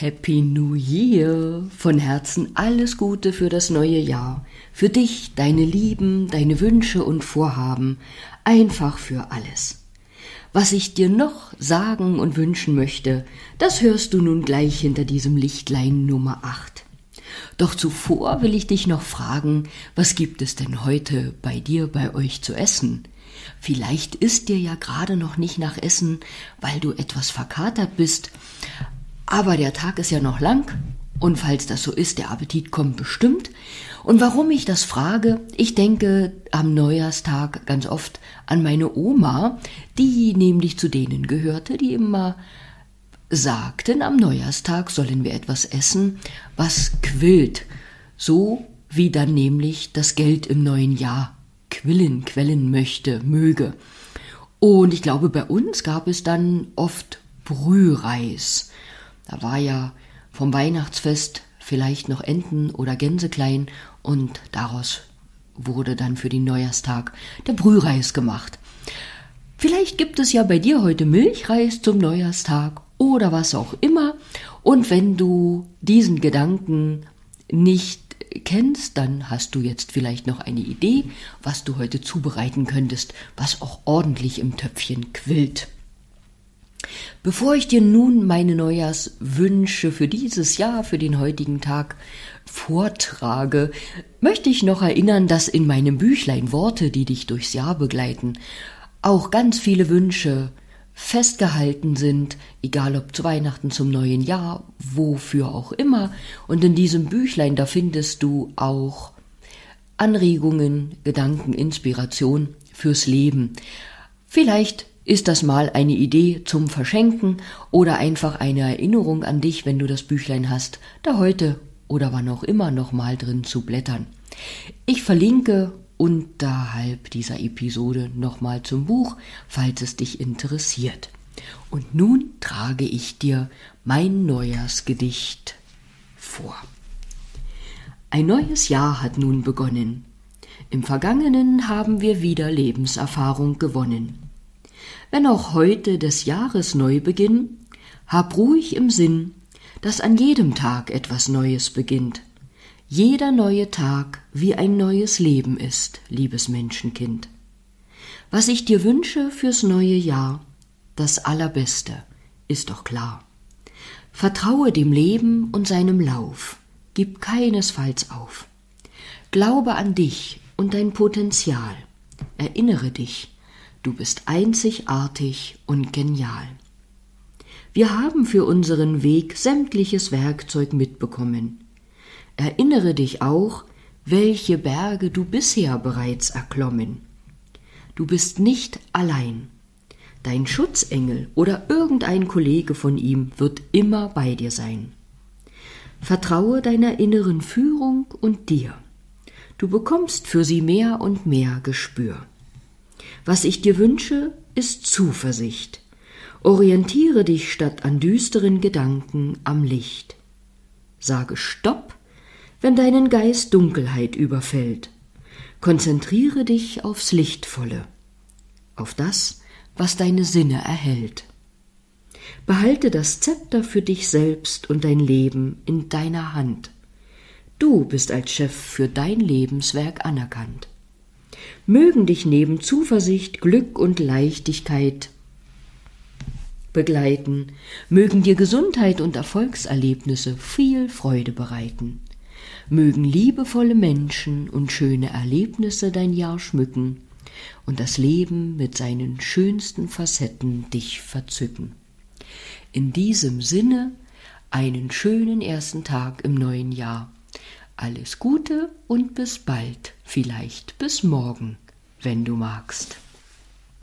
Happy New Year! Von Herzen alles Gute für das neue Jahr. Für dich, deine Lieben, deine Wünsche und Vorhaben. Einfach für alles. Was ich dir noch sagen und wünschen möchte, das hörst du nun gleich hinter diesem Lichtlein Nummer 8. Doch zuvor will ich dich noch fragen, was gibt es denn heute bei dir, bei euch zu essen? Vielleicht ist dir ja gerade noch nicht nach Essen, weil du etwas verkatert bist, aber der Tag ist ja noch lang und falls das so ist, der Appetit kommt bestimmt. Und warum ich das frage, ich denke am Neujahrstag ganz oft an meine Oma, die nämlich zu denen gehörte, die immer sagten, am Neujahrstag sollen wir etwas essen, was quillt, so wie dann nämlich das Geld im neuen Jahr quillen, quellen möchte, möge. Und ich glaube, bei uns gab es dann oft Brühreis. Da war ja vom Weihnachtsfest vielleicht noch Enten oder Gänse klein und daraus wurde dann für den Neujahrstag der Brühreis gemacht. Vielleicht gibt es ja bei dir heute Milchreis zum Neujahrstag oder was auch immer. Und wenn du diesen Gedanken nicht kennst, dann hast du jetzt vielleicht noch eine Idee, was du heute zubereiten könntest, was auch ordentlich im Töpfchen quillt. Bevor ich dir nun meine Neujahrswünsche für dieses Jahr, für den heutigen Tag vortrage, möchte ich noch erinnern, dass in meinem Büchlein Worte, die dich durchs Jahr begleiten, auch ganz viele Wünsche festgehalten sind, egal ob zu Weihnachten, zum neuen Jahr, wofür auch immer. Und in diesem Büchlein, da findest du auch Anregungen, Gedanken, Inspiration fürs Leben. Vielleicht ist das mal eine Idee zum Verschenken oder einfach eine Erinnerung an dich, wenn du das Büchlein hast, da heute oder wann auch immer noch mal drin zu blättern. Ich verlinke unterhalb dieser Episode nochmal zum Buch, falls es dich interessiert. Und nun trage ich dir mein Neujahrsgedicht vor. Ein neues Jahr hat nun begonnen. Im Vergangenen haben wir wieder Lebenserfahrung gewonnen. Wenn auch heute des Jahres Neubeginn, hab ruhig im Sinn, dass an jedem Tag etwas Neues beginnt. Jeder neue Tag wie ein neues Leben ist, liebes Menschenkind. Was ich dir wünsche fürs neue Jahr, das Allerbeste, ist doch klar. Vertraue dem Leben und seinem Lauf, gib keinesfalls auf. Glaube an dich und dein Potenzial, erinnere dich, Du bist einzigartig und genial. Wir haben für unseren Weg sämtliches Werkzeug mitbekommen. Erinnere dich auch, welche Berge du bisher bereits erklommen. Du bist nicht allein. Dein Schutzengel oder irgendein Kollege von ihm wird immer bei dir sein. Vertraue deiner inneren Führung und dir. Du bekommst für sie mehr und mehr Gespür. Was ich dir wünsche, ist Zuversicht. Orientiere dich statt an düsteren Gedanken am Licht. Sage Stopp, wenn deinen Geist Dunkelheit überfällt. Konzentriere dich aufs Lichtvolle, auf das, was deine Sinne erhält. Behalte das Zepter für dich selbst und dein Leben in deiner Hand. Du bist als Chef für dein Lebenswerk anerkannt mögen dich neben Zuversicht, Glück und Leichtigkeit begleiten, mögen dir Gesundheit und Erfolgserlebnisse viel Freude bereiten, mögen liebevolle Menschen und schöne Erlebnisse dein Jahr schmücken und das Leben mit seinen schönsten Facetten dich verzücken. In diesem Sinne einen schönen ersten Tag im neuen Jahr. Alles Gute und bis bald, vielleicht bis morgen, wenn du magst.